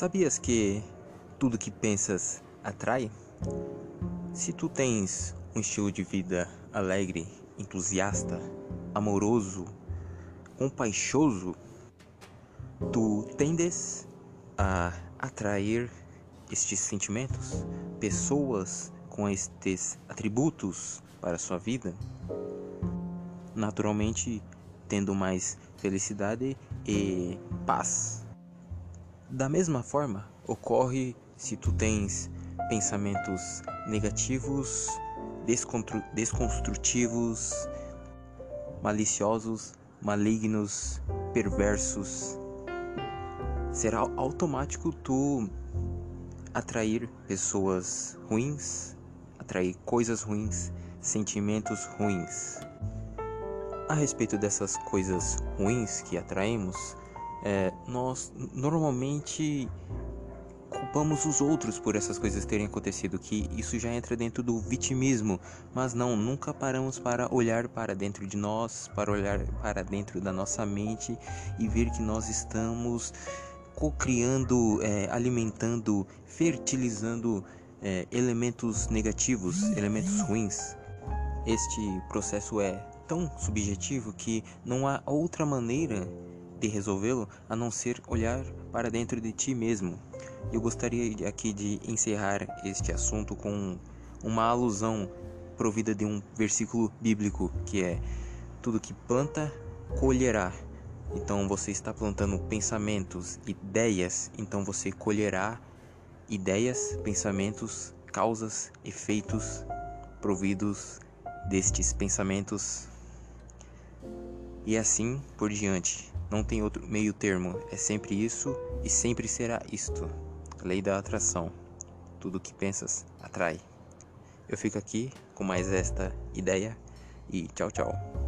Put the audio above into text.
Sabias que tudo que pensas atrai? Se tu tens um estilo de vida alegre, entusiasta, amoroso, compaixoso, tu tendes a atrair estes sentimentos, pessoas com estes atributos para a sua vida, naturalmente tendo mais felicidade e paz. Da mesma forma, ocorre se tu tens pensamentos negativos, desconstrutivos, maliciosos, malignos, perversos, será automático tu atrair pessoas ruins, atrair coisas ruins, sentimentos ruins. A respeito dessas coisas ruins que atraímos, é, nós normalmente culpamos os outros por essas coisas terem acontecido, que isso já entra dentro do vitimismo, mas não, nunca paramos para olhar para dentro de nós, para olhar para dentro da nossa mente e ver que nós estamos co-criando, é, alimentando, fertilizando é, elementos negativos, elementos ruins. Este processo é tão subjetivo que não há outra maneira de resolvê-lo a não ser olhar para dentro de ti mesmo. Eu gostaria aqui de encerrar este assunto com uma alusão provida de um versículo bíblico que é: Tudo que planta, colherá. Então você está plantando pensamentos, ideias, então você colherá ideias, pensamentos, causas, efeitos providos destes pensamentos e assim por diante. Não tem outro meio termo, é sempre isso e sempre será isto. Lei da atração. Tudo que pensas atrai. Eu fico aqui com mais esta ideia e tchau, tchau.